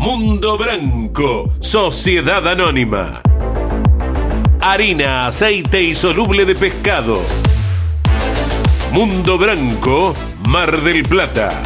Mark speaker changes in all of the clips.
Speaker 1: Mundo Branco, Sociedad Anónima. Harina, aceite y soluble de pescado. Mundo Branco, Mar del Plata.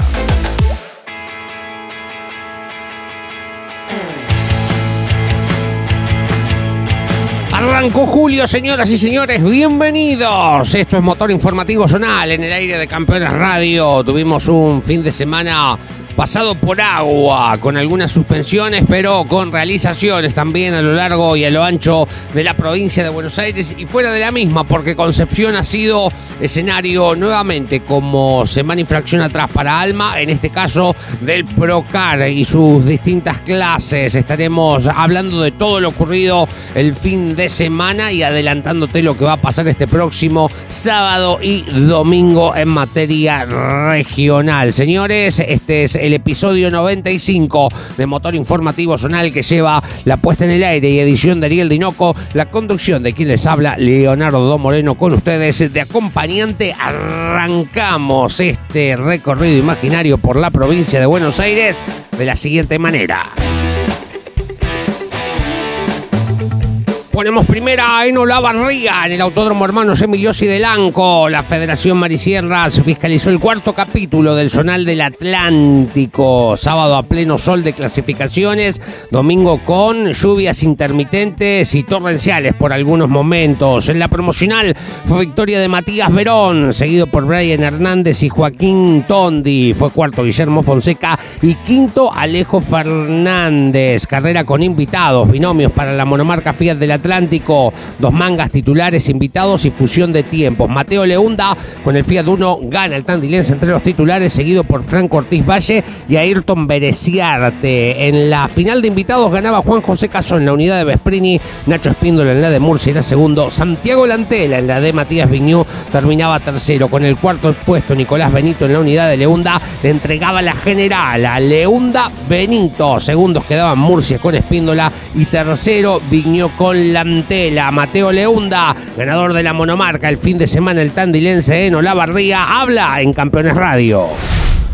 Speaker 2: Arrancó Julio, señoras y señores, bienvenidos. Esto es Motor Informativo Zonal en el aire de Campeones Radio. Tuvimos un fin de semana pasado por agua, con algunas suspensiones, pero con realizaciones también a lo largo y a lo ancho de la provincia de Buenos Aires y fuera de la misma, porque Concepción ha sido escenario nuevamente como semana infracción atrás para Alma, en este caso del Procar y sus distintas clases. Estaremos hablando de todo lo ocurrido el fin de semana y adelantándote lo que va a pasar este próximo sábado y domingo en materia regional. Señores, este es el episodio 95 de Motor Informativo Zonal que lleva la puesta en el aire y edición de Ariel Dinoco, la conducción de quien les habla, Leonardo Moreno, con ustedes de acompañante. Arrancamos este recorrido imaginario por la provincia de Buenos Aires de la siguiente manera. Ponemos primera en Olavarría, en el Autódromo Hermanos Emiliosi de Lanco. La Federación Marisierras fiscalizó el cuarto capítulo del Zonal del Atlántico. Sábado a pleno sol de clasificaciones. Domingo con lluvias intermitentes y torrenciales por algunos momentos. En la promocional fue victoria de Matías Verón, seguido por Brian Hernández y Joaquín Tondi. Fue cuarto Guillermo Fonseca y quinto Alejo Fernández. Carrera con invitados, binomios para la monomarca Fiat del Atlántico Atlántico, dos mangas titulares invitados y fusión de tiempos. Mateo Leunda con el Fiat 1 gana el Tandilense entre los titulares, seguido por Franco Ortiz Valle y Ayrton Bereciarte. En la final de invitados ganaba Juan José Caso en la unidad de Vesprini, Nacho Espíndola en la de Murcia era segundo, Santiago Lantela en la de Matías Viñú terminaba tercero. Con el cuarto puesto Nicolás Benito en la unidad de Leunda le entregaba la general a Leunda Benito. Segundos quedaban Murcia con Espíndola y tercero Viñó con Mateo Leunda, ganador de la monomarca el fin de semana el tandilense en Olavarría, habla en Campeones Radio.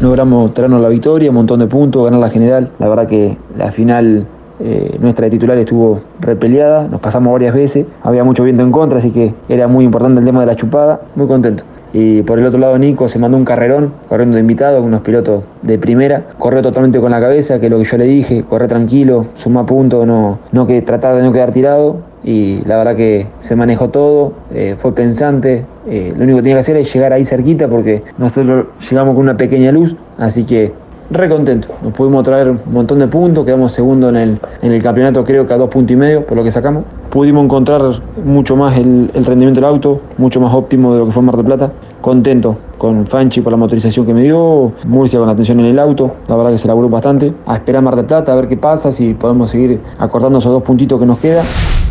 Speaker 3: Logramos traernos la victoria, un montón de puntos, ganar la general. La verdad que la final eh, nuestra de titular estuvo repeleada, nos pasamos varias veces, había mucho viento en contra, así que era muy importante el tema de la chupada. Muy contento. Y por el otro lado Nico se mandó un carrerón, corriendo de invitado, con unos pilotos de primera. Corrió totalmente con la cabeza, que es lo que yo le dije, corre tranquilo, suma puntos, no, no que tratar de no quedar tirado. Y la verdad que se manejó todo, eh, fue pensante. Eh, lo único que tenía que hacer es llegar ahí cerquita porque nosotros llegamos con una pequeña luz, así que re contento. Nos pudimos traer un montón de puntos, quedamos segundo en el, en el campeonato, creo que a dos puntos y medio por lo que sacamos. Pudimos encontrar mucho más el, el rendimiento del auto, mucho más óptimo de lo que fue Mar del Plata. Contento con Fanchi por la motorización que me dio, Murcia con la atención en el auto, la verdad que se laburó bastante. A esperar Mar del Plata, a ver qué pasa, si podemos seguir acortando esos dos puntitos que nos quedan.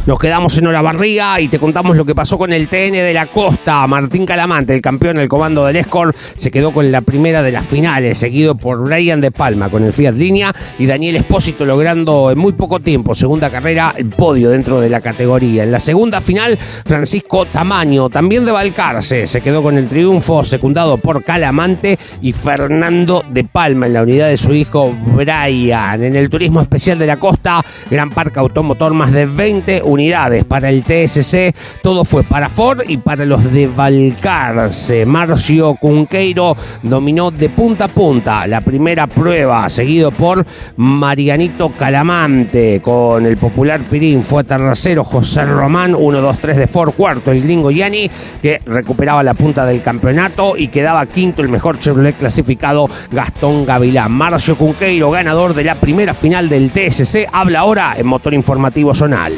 Speaker 2: Nos quedamos en Olavarría y te contamos lo que pasó con el TN de la Costa. Martín Calamante, el campeón del comando del Escort, se quedó con la primera de las finales, seguido por Brian De Palma con el Fiat Línea y Daniel Espósito logrando en muy poco tiempo, segunda carrera, el podio dentro de la categoría. En la segunda final, Francisco Tamaño, también de Balcarce, se quedó con el triunfo, secundado por Calamante y Fernando De Palma en la unidad de su hijo Brian. En el turismo especial de la costa, Gran Parque Automotor, más de 20 unidades para el TSC. Todo fue para Ford y para los de Balcarce. Marcio Cunqueiro dominó de punta a punta la primera prueba, seguido por Marianito Calamante. Con el popular Pirín fue tercero José Román, 1-2-3 de Ford, cuarto el gringo Yanni, que recuperaba la punta del campeonato y quedaba quinto el mejor Chevrolet clasificado Gastón Gavilán. Marcio Cunqueiro, ganador de la primera final del TSC, habla ahora en Motor Informativo Zonal.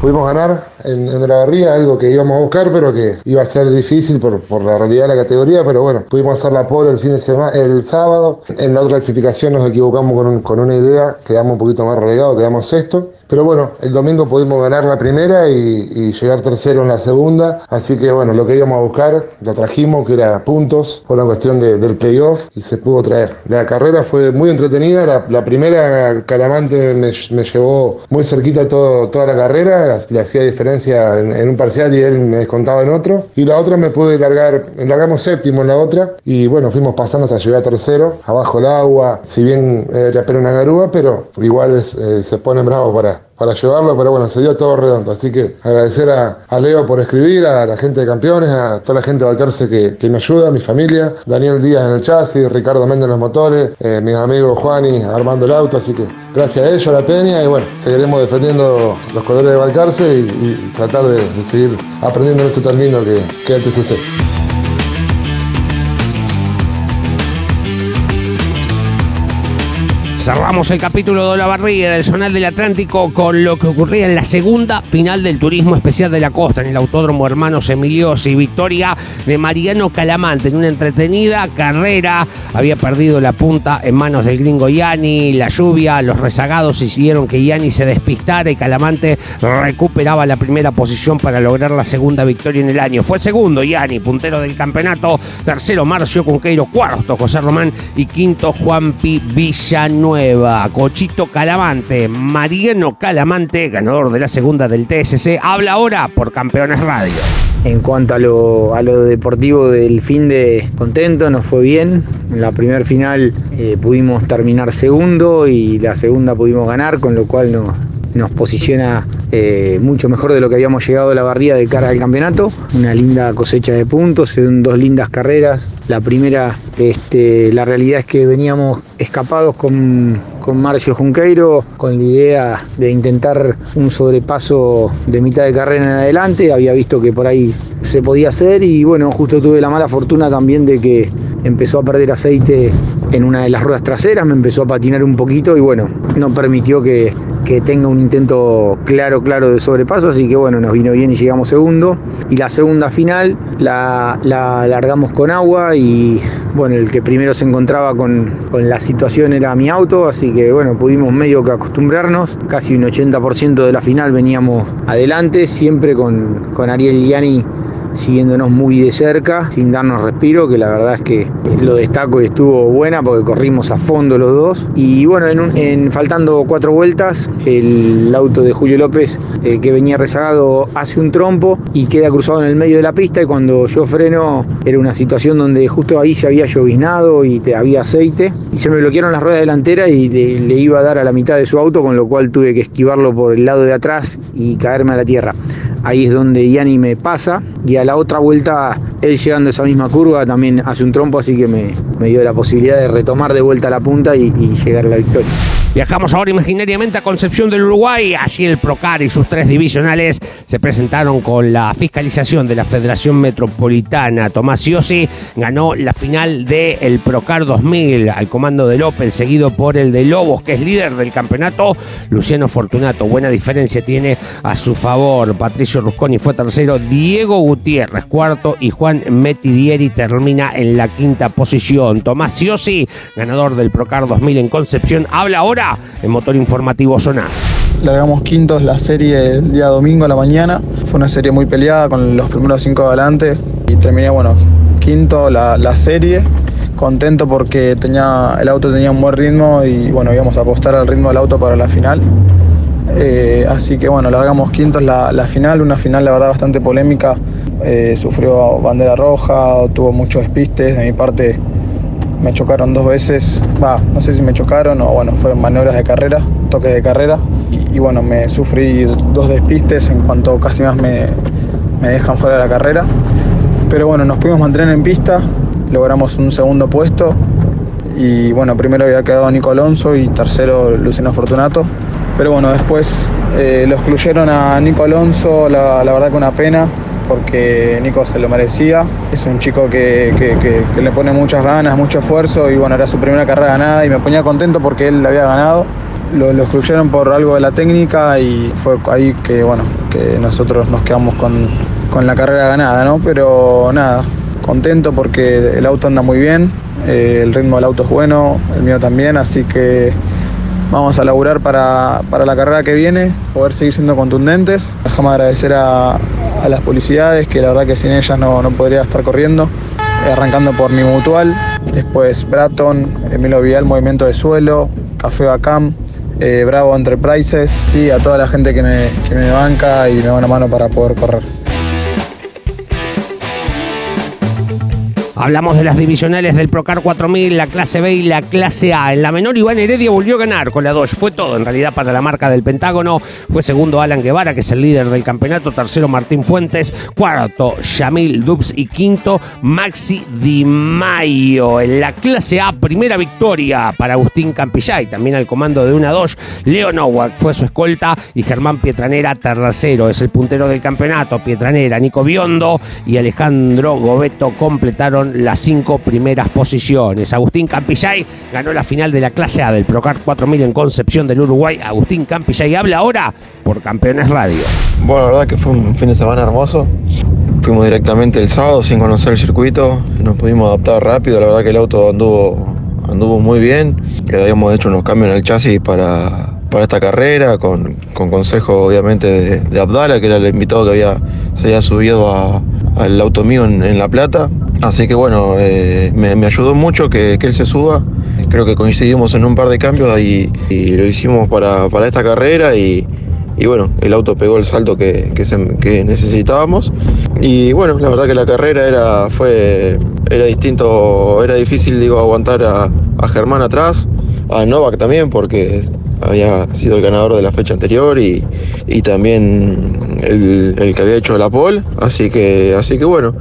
Speaker 4: Pudimos ganar en, la barría, algo que íbamos a buscar, pero que iba a ser difícil por, por la realidad de la categoría, pero bueno, pudimos hacer la pole el fin de semana, el sábado. En la otra clasificación nos equivocamos con, con una idea, quedamos un poquito más relegados, quedamos sexto. Pero bueno, el domingo pudimos ganar la primera y, y, llegar tercero en la segunda. Así que bueno, lo que íbamos a buscar lo trajimos, que era puntos por la cuestión de, del playoff y se pudo traer. La carrera fue muy entretenida. La, la primera Calamante me, me, llevó muy cerquita todo, toda la carrera. Le hacía diferencia en, en, un parcial y él me descontaba en otro. Y la otra me pude largar, largamos séptimo en la otra. Y bueno, fuimos pasando hasta llegar tercero. Abajo el agua, si bien era apenas una garúa, pero igual es, eh, se ponen bravos para, para llevarlo, pero bueno, se dio todo redondo. Así que agradecer a, Leo por escribir, a la gente de campeones, a toda la gente de Balcarce que, me ayuda, a mi familia, Daniel Díaz en el chasis, Ricardo Méndez en los motores, eh, mis amigos Juani armando el auto, así que gracias a ellos, a la Peña, y bueno, seguiremos defendiendo los colores de Balcarce y, y tratar de, seguir aprendiendo esto tan lindo que, que es el
Speaker 2: Cerramos el capítulo de la barriga del Zonal del Atlántico con lo que ocurría en la segunda final del Turismo Especial de la Costa, en el Autódromo Hermanos Emiliosi. Victoria de Mariano Calamante en una entretenida carrera. Había perdido la punta en manos del gringo Yanni. La lluvia, los rezagados hicieron que Yanni se despistara y Calamante recuperaba la primera posición para lograr la segunda victoria en el año. Fue segundo Yanni, puntero del campeonato. Tercero Marcio Cunqueiro. Cuarto José Román. Y quinto Juanpi Villanueva. Cochito Calamante, Mariano Calamante, ganador de la segunda del TSC, habla ahora por Campeones Radio.
Speaker 5: En cuanto a lo, a lo deportivo del fin de contento, nos fue bien. En la primera final eh, pudimos terminar segundo y la segunda pudimos ganar, con lo cual nos, nos posiciona eh, mucho mejor de lo que habíamos llegado a la barría de cara al campeonato. Una linda cosecha de puntos, en dos lindas carreras. La primera, este, la realidad es que veníamos escapados con, con Marcio Junqueiro con la idea de intentar un sobrepaso de mitad de carrera en adelante. Había visto que por ahí se podía hacer y bueno, justo tuve la mala fortuna también de que empezó a perder aceite en una de las ruedas traseras, me empezó a patinar un poquito y bueno, no permitió que, que tenga un intento claro, claro de sobrepaso, así que bueno, nos vino bien y llegamos segundo. Y la segunda final la, la largamos con agua y bueno, el que primero se encontraba con, con, la situación era mi auto, así que bueno, pudimos medio que acostumbrarnos. Casi un 80% de la final veníamos adelante, siempre con, con Ariel Gianni siguiéndonos muy de cerca, sin darnos respiro, que la verdad es que lo destaco y estuvo buena porque corrimos a fondo los dos. Y bueno, en, en faltando cuatro vueltas, el auto de Julio López, eh, que venía rezagado, hace un trompo y queda cruzado en el medio de la pista. Y cuando yo freno, era una situación donde justo ahí se había lloviznado y te, había aceite. Y se me bloquearon las ruedas delanteras y le, le iba a dar a la mitad de su auto, con lo cual tuve que esquivarlo por el lado de atrás y caerme a la tierra. Ahí es donde Yanni me pasa y a la otra vuelta él llegando a esa misma curva también hace un trompo, así que me, dio la posibilidad de retomar de vuelta la punta y llegar a la victoria.
Speaker 2: Viajamos ahora imaginariamente a Concepción del Uruguay. Allí el Procar y sus tres divisionales se presentaron con la fiscalización de la Federación Metropolitana. Tomás Siosi ganó la final del el Procar 2000 al comando de López, seguido por el de Lobos, que es líder del campeonato. Luciano Fortunato, buena diferencia tiene a su favor. Patricio Rusconi fue tercero. Diego Gutiérrez, cuarto. Y Juan Metidieri termina en la quinta posición. Tomás Siosi, ganador del Procar 2000 en Concepción, habla ahora en Motor Informativo Sonar.
Speaker 6: Largamos quintos la serie el día domingo a la mañana. Fue una serie muy peleada con los primeros cinco adelante y terminé, bueno, quinto la, la serie. Contento porque tenía, el auto tenía un buen ritmo y bueno, íbamos a apostar al ritmo del auto para la final. Eh, así que bueno, largamos quintos la, la, final, una final la verdad bastante polémica. Eh, sufrió bandera roja, tuvo muchos despistes. De mi parte me chocaron dos veces, va, no sé si me chocaron o bueno, fueron maniobras de carrera, toques de carrera. Y, bueno, me sufrí dos despistes en cuanto casi más me, me dejan fuera de la carrera. Pero bueno, nos pudimos mantener en pista, logramos un segundo puesto. Y bueno, primero había quedado Nico Alonso y tercero Luciano Fortunato. Pero bueno, después eh, lo excluyeron a Nico Alonso, la, la verdad que una pena, porque Nico se lo merecía. Es un chico que, que, le pone muchas ganas, mucho esfuerzo y bueno, era su primera carrera ganada y me ponía contento porque él la había ganado.
Speaker 7: lo, lo, excluyeron por algo de la técnica y fue ahí que, bueno, que nosotros nos quedamos con, con la carrera ganada, ¿no? Pero nada, contento porque el auto anda muy bien, eh, el ritmo del auto es bueno, el mío también, así que vamos a laburar para, para, la carrera que viene, poder seguir siendo contundentes. Déjame agradecer a, a, las publicidades, que la verdad que sin ellas no, no podría estar corriendo, eh, arrancando por mi mutual, después Bratton, Emilio Vidal, Movimiento de Suelo, Café Bacam, eh, Bravo Enterprises, sí, a toda la gente que me, que me banca y me da una mano para poder correr.
Speaker 2: Hablamos de las divisionales del Procar 4000, la clase B y la clase A. En la menor, Iván Heredia volvió a ganar con la Dodge. Fue todo en realidad para la marca del Pentágono. Fue segundo Alan Guevara, que es el líder del campeonato. Tercero Martín Fuentes. Cuarto Yamil Dubs. Y quinto Maxi Di Maio. En la clase A, primera victoria para Agustín Campillay. También al comando de una Dodge. Leo Nowak fue su escolta. Y Germán Pietranera, tercero. Es el puntero del campeonato. Pietranera, Nico Biondo y Alejandro Gobeto completaron las cinco primeras posiciones. Agustín Campillay ganó la final de la clase A del Procar 4000 en Concepción del Uruguay. Agustín Campillay habla ahora por Campeones Radio.
Speaker 8: Bueno, la verdad que fue un fin de semana hermoso. Fuimos directamente el sábado sin conocer el circuito, nos pudimos adaptar rápido, la verdad que el auto anduvo, anduvo muy bien, que habíamos hecho unos cambios en el chasis para, para esta carrera, con, con consejo obviamente de, de, Abdala, que era el invitado que había, se había subido a, al auto mío en, La Plata. Así que bueno, eh, me, ayudó mucho que, él se suba. Creo que coincidimos en un par de cambios y, y lo hicimos para, para esta carrera y, y, bueno, el auto pegó el salto que, que, necesitábamos. Y bueno, la verdad que la carrera era, fue, era distinto, era difícil digo, aguantar a, a Germán atrás, a Novak también, porque había sido el ganador de la fecha anterior y, y también el, el, que había hecho la pole. Así que, así que bueno,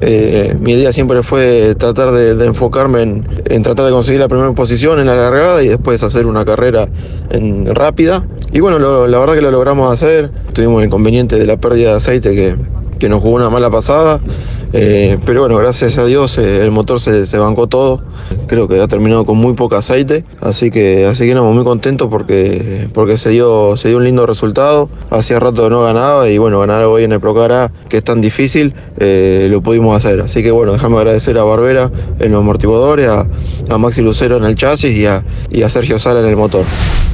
Speaker 8: eh, mi idea siempre fue tratar de, enfocarme en, en, tratar de conseguir la primera posición en la largada y después hacer una carrera rápida. Y bueno, la verdad que lo logramos hacer. Tuvimos el inconveniente de la pérdida de aceite que, que nos jugó una mala pasada. Eh, pero bueno, gracias a Dios eh, el motor se, se, bancó todo. Creo que ha terminado con muy poco aceite. Así que así que no, muy contentos porque, porque se, dio, se dio un lindo resultado. Hacía rato no ganaba y bueno, ganar hoy en el Procara, que es tan difícil, eh, lo pudimos hacer. Así que bueno, déjame agradecer a Barbera en los amortiguadores, a, a Maxi Lucero en el chasis y a, y a Sergio Sala en el motor.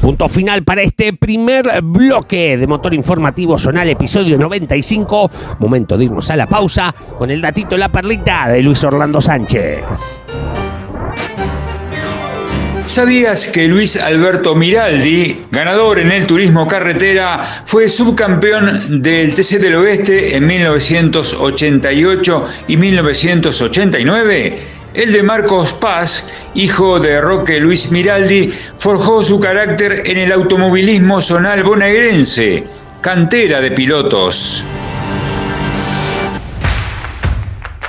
Speaker 2: Punto final para este primer bloque de Motor Informativo Zonal, episodio 95. Momento de irnos a la pausa con el La Perlita de Luis Orlando Sánchez.
Speaker 9: ¿Sabías que Luis Alberto Miraldi, ganador en el turismo carretera, fue subcampeón del TC del Oeste en 1988 y 1989? El de Marcos Paz, hijo de Roque Luis Miraldi, forjó su carácter en el automovilismo zonal bonaerense, cantera de pilotos.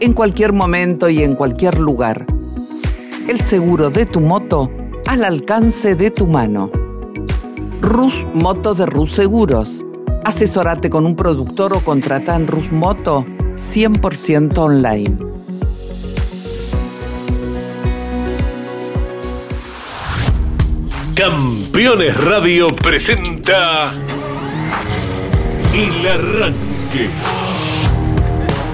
Speaker 10: En cualquier momento y en cualquier lugar. El seguro de tu moto al alcance de tu mano. Rus Moto de Rus Seguros. Asesorate con un productor o contrata en Rus Moto 100% online.
Speaker 1: Campeones Radio presenta El Arranque.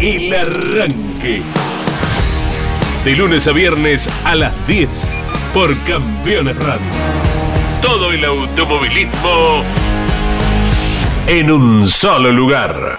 Speaker 1: El Arranque. De lunes a viernes a las 10 por Campeones Radio todo el automovilismo en un solo lugar.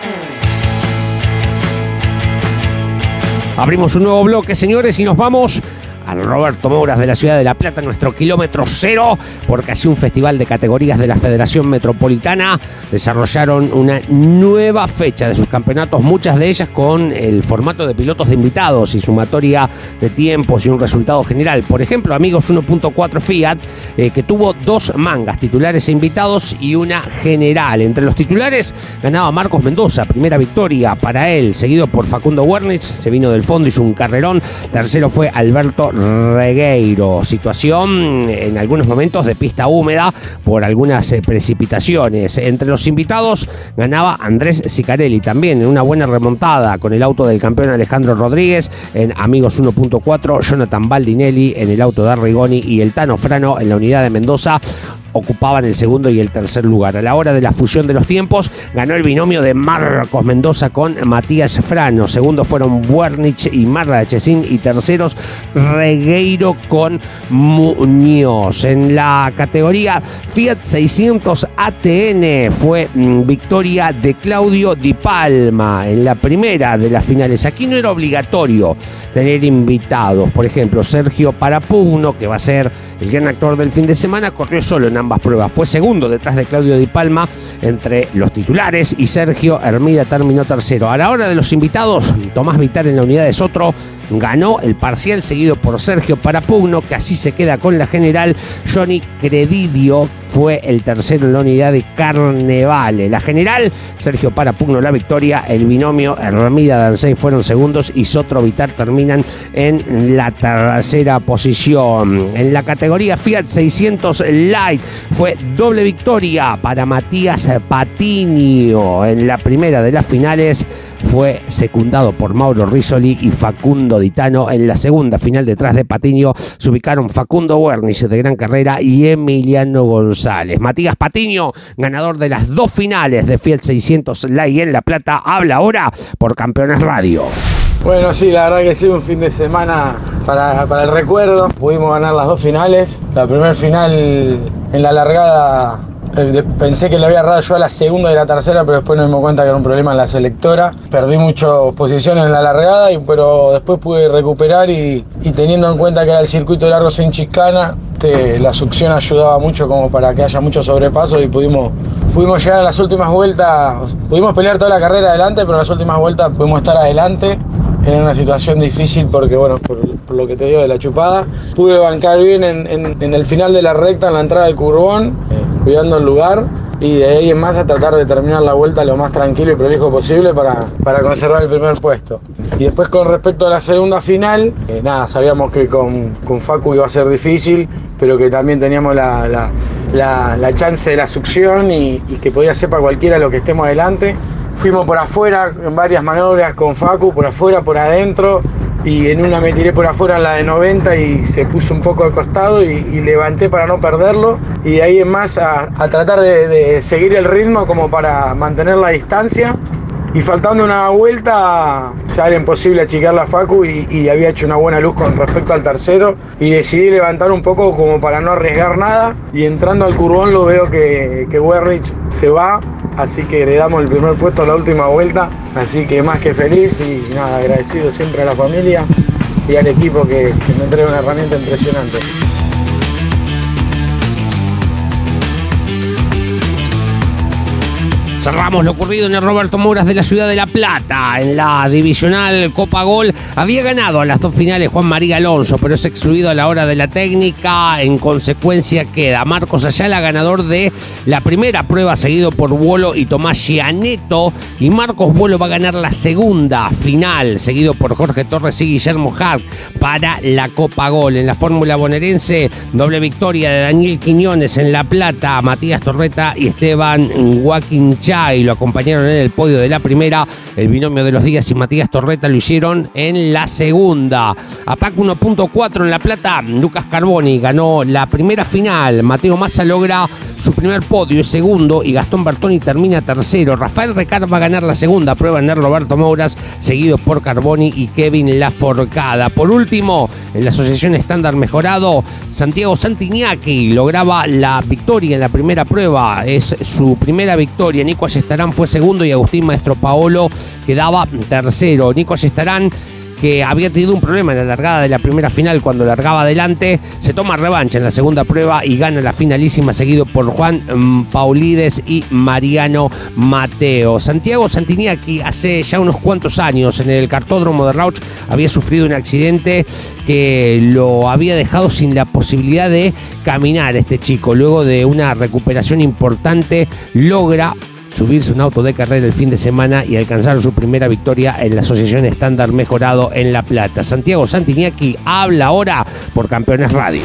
Speaker 2: Abrimos un nuevo bloque, señores, y nos vamos al Roberto Mouras de la ciudad de La Plata, nuestro kilómetro cero, porque así un festival de categorías de la Federación Metropolitana desarrollaron una nueva fecha de sus campeonatos, muchas de ellas con el formato de pilotos de invitados y sumatoria de tiempos y un resultado general. Por ejemplo, amigos 1.4 Fiat, eh, que tuvo dos mangas, titulares e invitados y una general. Entre los titulares ganaba Marcos Mendoza, primera victoria para él, seguido por Facundo Wernich, se vino del fondo, hizo un carrerón. Tercero fue Alberto Regueiro. Situación en algunos momentos de pista húmeda por algunas eh, precipitaciones. Entre los invitados ganaba Andrés Sicarelli también en una buena remontada con el auto del campeón Alejandro Rodríguez en Amigos 1.4, Jonathan Baldinelli en el auto de Arrigoni y el Tano Frano en la unidad de Mendoza ocupaban el segundo y el tercer lugar. A la hora de la fusión de los tiempos, ganó el binomio de Marcos Mendoza con Matías Frano. Segundo fueron Buernich y Marra Chesín y terceros Regueiro con Muñoz. En la categoría Fiat 600 ATN fue mm, victoria de Claudio Di Palma en la primera de las finales. Aquí no era obligatorio tener invitados. Por ejemplo, Sergio Parapugno, que va a ser el gran actor del fin de semana, corrió solo en ambas pruebas. Fue segundo detrás de Claudio Di Palma entre los titulares y Sergio Hermida terminó tercero. A la hora de los invitados, Tomás Vitar en la unidad de Sotro ganó el parcial seguido por Sergio Parapugno, que así se queda con la general. Johnny Credidio fue el tercero en la unidad de Carnevale. La general, Sergio Parapugno la victoria, el binomio Hermida Dancey fueron segundos y Sotro Vitar terminan en la tercera posición. En la categoría Fiat 600 Light fue doble victoria para Matías Patiño en la primera de las finales fue secundado por Mauro Risoli y Facundo Ditano. En la segunda final detrás de Patiño se ubicaron Facundo Wernis de gran carrera y Emiliano González. Matías Patiño, ganador de las dos finales de Fiat 600 Lai en La Plata, habla ahora por Campeones Radio.
Speaker 7: Bueno, sí, la verdad que sí, un fin de semana para, para el recuerdo. Pudimos ganar las dos finales. La primera final en la largada pensé que le había errado yo a la segunda y la tercera, pero después nos dimos cuenta que era un problema en la selectora. Perdí muchas posiciones en la largada, pero después pude recuperar y, teniendo en cuenta que era el circuito largo sin chiscana, este, la succión ayudaba mucho como para que haya mucho sobrepaso y pudimos, pudimos llegar a las últimas vueltas, pudimos pelear toda la carrera adelante, pero en las últimas vueltas pudimos estar adelante en una situación difícil porque, bueno, por, lo que te digo de la chupada. Pude bancar bien en, el final de la recta, en la entrada del curbón, cuidando el lugar. Y de ahí en más a tratar de terminar la vuelta lo más tranquilo y prolijo posible para, para conservar el primer puesto. Y después con respecto a la segunda final, eh, nada, sabíamos que con, con, Facu iba a ser difícil, pero que también teníamos la, la, chance de la succión y, y que podía ser para cualquiera lo que estemos adelante. Fuimos por afuera en varias maniobras con Facu, por afuera, por adentro, y en una me tiré por afuera la de 90 y se puso un poco de costado y, levanté para no perderlo. Y de ahí en más a, tratar de, seguir el ritmo como para mantener la distancia. Y faltando una vuelta, ya era imposible achicar la Facu y, había hecho una buena luz con respecto al tercero. Y decidí levantar un poco como para no arriesgar nada. Y entrando al curbón lo veo que, que se va así que le damos el primer puesto a la última vuelta, así que más que feliz y nada, agradecido siempre a la familia y al equipo que, que me entrega una herramienta impresionante.
Speaker 2: Cerramos lo ocurrido en el Roberto Mouras de la ciudad de La Plata. En la divisional Copa Gol había ganado a las dos finales Juan María Alonso, pero es excluido a la hora de la técnica. En consecuencia queda Marcos Ayala, ganador de la primera prueba, seguido por Vuelo y Tomás Gianeto. Y Marcos Vuelo va a ganar la segunda final, seguido por Jorge Torres y Guillermo Hart para la Copa Gol. En la fórmula bonaerense, doble victoria de Daniel Quiñones en La Plata, Matías Torreta y Esteban Y lo acompañaron en el podio de la primera. El binomio de los días y Matías Torreta lo hicieron en la segunda. APAC 1.4 en La Plata, Lucas Carboni ganó la primera final. Mateo Massa logra su primer podio, segundo, y Gastón Bertoni termina tercero. Rafael Recar va a ganar la segunda prueba en el Roberto Mouras, seguido por Carboni y Kevin Laforcada. Por último, en la Asociación Estándar Mejorado, Santiago Santiñaki lograba la victoria en la primera prueba. Es su primera victoria. Nico Ayestarán fue segundo y Agustín Maestro Paolo quedaba tercero. Nico Ayestarán que había tenido un problema en la largada de la primera final cuando largaba adelante, se toma revancha en la segunda prueba y gana la finalísima seguido por Juan mm, Paulides y Mariano Mateo. Santiago Santiniaki hace ya unos cuantos años en el cartódromo de Rauch había sufrido un accidente que lo había dejado sin la posibilidad de caminar este chico. Luego de una recuperación importante logra subirse un auto de carrera el fin de semana y alcanzar su primera victoria en la Asociación Estándar Mejorado en La Plata. Santiago Santiniaki habla ahora por Campeones Radio.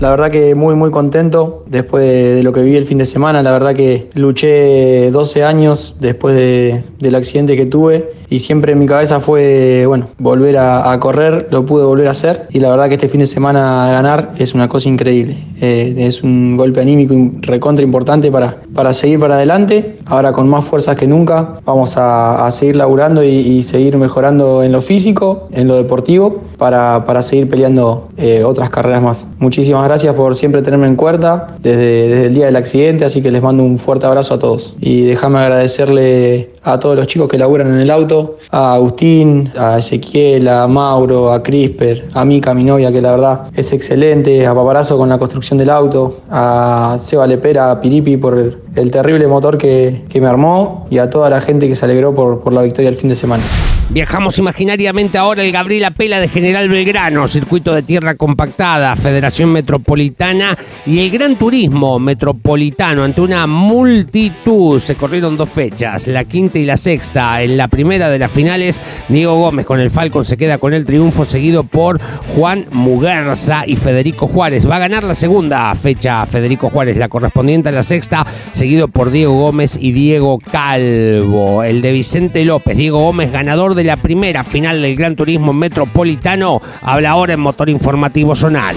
Speaker 7: La verdad que muy muy contento después de, lo que viví el fin de semana. La verdad que luché 12 años después de, del accidente que tuve y siempre en mi cabeza fue, bueno, volver a, correr, lo pude volver a hacer y la verdad que este fin de semana ganar es una cosa increíble. Eh, es un golpe anímico recontra importante para, para seguir para adelante. Ahora con más fuerzas que nunca vamos a, seguir laburando y, seguir mejorando en lo físico, en lo deportivo, para, para seguir peleando eh, otras carreras más. Muchísimas gracias por siempre tenerme en cuenta desde, desde el día del accidente, así que les mando un fuerte abrazo a todos. Y déjame agradecerle a todos los chicos que laburan en el auto, a Agustín, a Ezequiel, a Mauro, a Crisper, a Mica, mi novia, que la verdad es excelente, a Paparazo con la construcción del auto, a Seba Lepera, a Piripi por el, terrible motor que, me armó y a toda la gente que se alegró por, por la victoria el fin de semana.
Speaker 2: Viajamos imaginariamente ahora el Gabriela Pela de General Belgrano, circuito de tierra compactada, Federación Metropolitana y el Gran Turismo Metropolitano ante una multitud. Se corrieron dos fechas, la quinta y la sexta. En la primera de las finales, Diego Gómez con el Falcon se queda con el triunfo, seguido por Juan Muguerza y Federico Juárez. Va a ganar la segunda fecha Federico Juárez, la correspondiente a la sexta, seguido por Diego Gómez y Diego Calvo. El de Vicente López, Diego Gómez ganador de la primera final del Gran Turismo Metropolitano, habla ahora en Motor Informativo Zonal.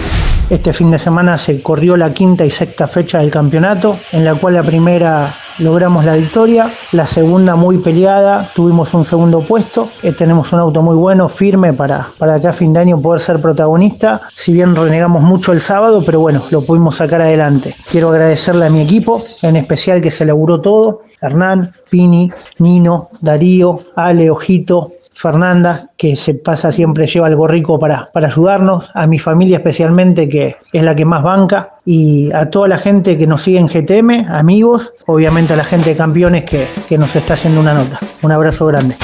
Speaker 11: Este fin de semana se corrió la quinta y sexta fecha del campeonato, en la cual la primera logramos la victoria, la segunda muy peleada, tuvimos un segundo puesto, eh, tenemos un auto muy bueno, firme para, para acá a fin de año poder ser protagonista, si bien renegamos mucho el sábado, pero bueno, lo pudimos sacar adelante. Quiero agradecerle a mi equipo, en especial que se laburó todo, Hernán, Pini, Nino, Darío, Ale, Ojito, Fernanda, que se pasa siempre, lleva algo rico para, para ayudarnos, a mi familia especialmente, que es la que más banca, y a toda la gente que nos sigue en GTM, amigos, obviamente a la gente de campeones que, que nos está haciendo una nota. Un abrazo grande.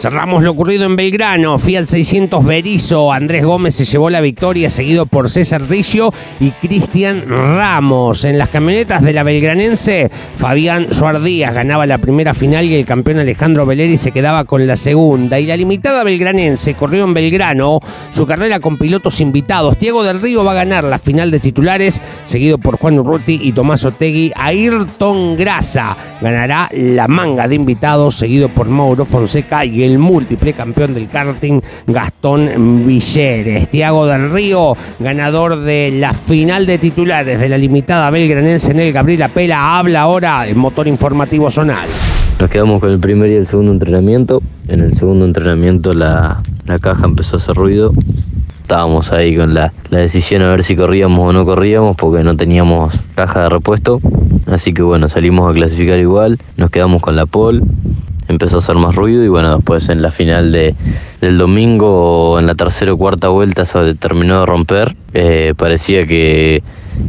Speaker 2: Cerramos lo ocurrido en Belgrano. Fiat 600 Berizo. Andrés Gómez se llevó la victoria, seguido por César Ricio y Cristian Ramos. En las camionetas de la belgranense, Fabián Suardías ganaba la primera final y el campeón Alejandro Veleri se quedaba con la segunda. Y la limitada belgranense corrió en Belgrano su carrera con pilotos invitados. Diego del Río va a ganar la final de titulares, seguido por Juan Urruti y Tomás Otegui. Ayrton Grasa ganará la manga de invitados, seguido por Mauro Fonseca y el el múltiple campeón del karting Gastón Villeres. Tiago del Río, ganador de la final de titulares de la limitada belgranense en el Gabriela Pela, habla ahora en motor informativo zonal.
Speaker 12: Nos quedamos con el primer y el segundo entrenamiento. En el segundo entrenamiento la, la caja empezó a hacer ruido estábamos ahí con la, la decisión a ver si corríamos o no corríamos porque no teníamos caja de repuesto. Así que bueno, salimos a clasificar igual, nos quedamos con la pole, empezó a hacer más ruido y bueno, después en la final de, del domingo, en la tercera o cuarta vuelta, se terminó de romper. Eh, parecía que,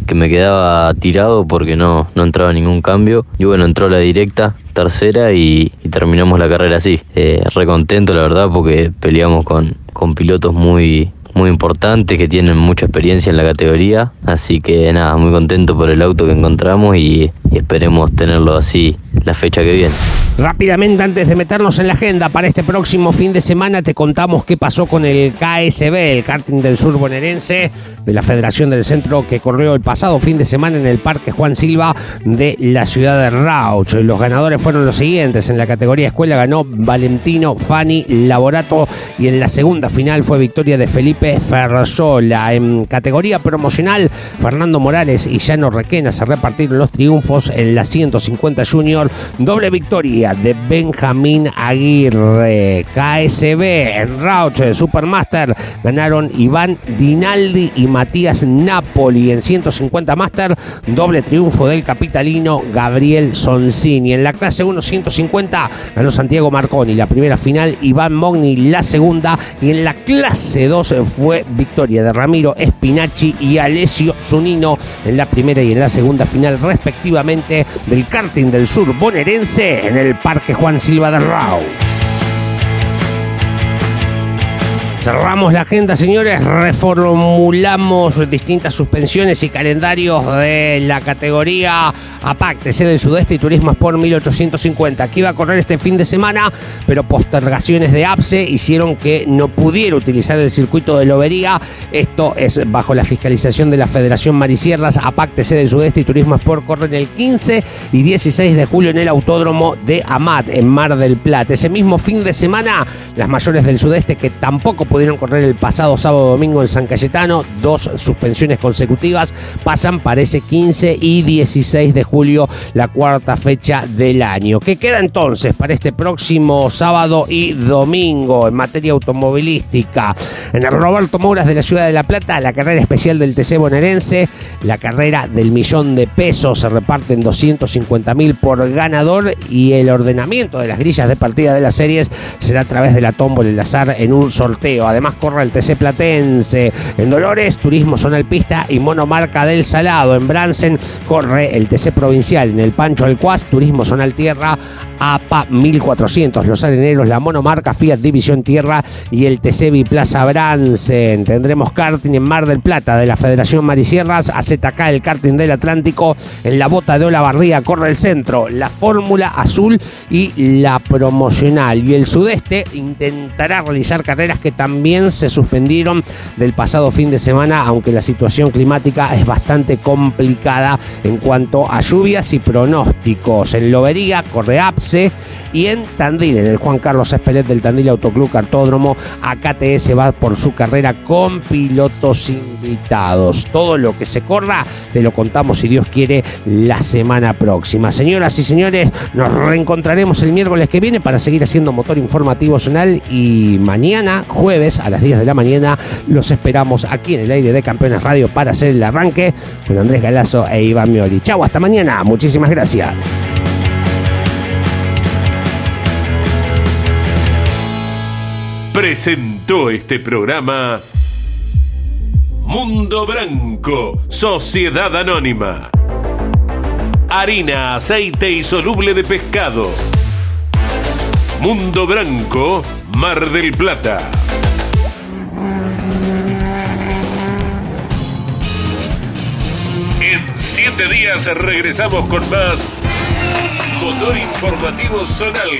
Speaker 12: que, me quedaba tirado porque no, no entraba ningún cambio. Y bueno, entró la directa, tercera, y, terminamos la carrera así. Eh, re contento, la verdad, porque peleamos con, con pilotos muy, muy importantes que tienen mucha experiencia en la categoría. Así que nada, muy contento por el auto que encontramos y, y esperemos tenerlo así la fecha que viene.
Speaker 2: Rápidamente, antes de meternos en la agenda para este próximo fin de semana, te contamos qué pasó con el KSB, el karting del sur bonaerense de la Federación del Centro que corrió el pasado fin de semana en el Parque Juan Silva de la ciudad de Rauch. Los ganadores fueron los siguientes. En la categoría escuela ganó Valentino Fani Laborato y en la segunda final fue victoria de Felipe Ferrazola. En categoría promocional, Fernando Morales y Llano Requena se repartieron los triunfos en la 150 Junior. Doble victoria de Benjamín Aguirre. KSB en Rauch de Supermaster ganaron Iván Dinaldi y Matías Napoli. En 150 Master, doble triunfo del capitalino Gabriel Soncini. En la clase 1 150 ganó Santiago Marconi la primera final, Iván Mogni la segunda. Y en la clase 2 fue victoria de Ramiro Spinacci y Alessio Zunino en la primera y en la segunda final, respectivamente, del karting del sur bonaerense en el Parque Juan Silva de Rau. Cerramos la agenda, señores. Reformulamos distintas suspensiones y calendarios de la categoría APAC, TC del Sudeste y Turismo Sport 1850. Aquí iba a correr este fin de semana, pero postergaciones de APSE hicieron que no pudiera utilizar el circuito de Lobería. Esto es bajo la fiscalización de la Federación Marisierras. APAC, TC del Sudeste y Turismo Sport corren el 15 y 16 de julio en el Autódromo de Amat, en Mar del Plata. Ese mismo fin de semana, las mayores del Sudeste que tampoco pudieron correr el pasado sábado domingo en San Cayetano, dos suspensiones consecutivas, pasan para ese 15 y 16 de julio, la cuarta fecha del año. ¿Qué queda entonces para este próximo sábado y domingo en materia automovilística? En el Roberto Mouras de la Ciudad de La Plata, la carrera especial del TC bonaerense, la carrera del millón de pesos, se reparten 250 mil por ganador y el ordenamiento de las grillas de partida de las series será a través de la tómbola el azar en un sorteo. Además corre el TC Platense. En Dolores, Turismo Zona Alpista y Monomarca del Salado. En Bransen corre el TC Provincial. En el Pancho Alcuaz, Turismo Zona Tierra, APA 1400. Los Areneros, la Monomarca, Fiat División Tierra y el TC Biplaza Bransen. Tendremos karting en Mar del Plata de la Federación Marisierras. AZK el karting del Atlántico. En la bota de Olavarría corre el centro. La Fórmula Azul y la promocional. Y el Sudeste intentará realizar carreras que también se suspendieron del pasado fin de semana, aunque la situación climática es bastante complicada en cuanto a lluvias y pronósticos. En Lobería, Y en Tandil, en el Juan Carlos Espelet del Tandil Autoclub Cartódromo, AKTS va por su carrera con pilotos invitados. Todo lo que se corra te lo contamos si Dios quiere la semana próxima. Señoras y señores, nos reencontraremos el miércoles que viene para seguir haciendo motor informativo zonal y mañana, jueves a las 10 de la mañana, los esperamos aquí en el aire de Campeones Radio para hacer el arranque con Andrés Galazo e Iván Mioli. Chau, hasta mañana. Muchísimas gracias.
Speaker 1: Presentó este programa Mundo Branco, Sociedad Anónima. Harina, aceite y soluble de pescado. Mundo Branco, Mar del Plata. En siete días regresamos con más Motor Informativo Zonal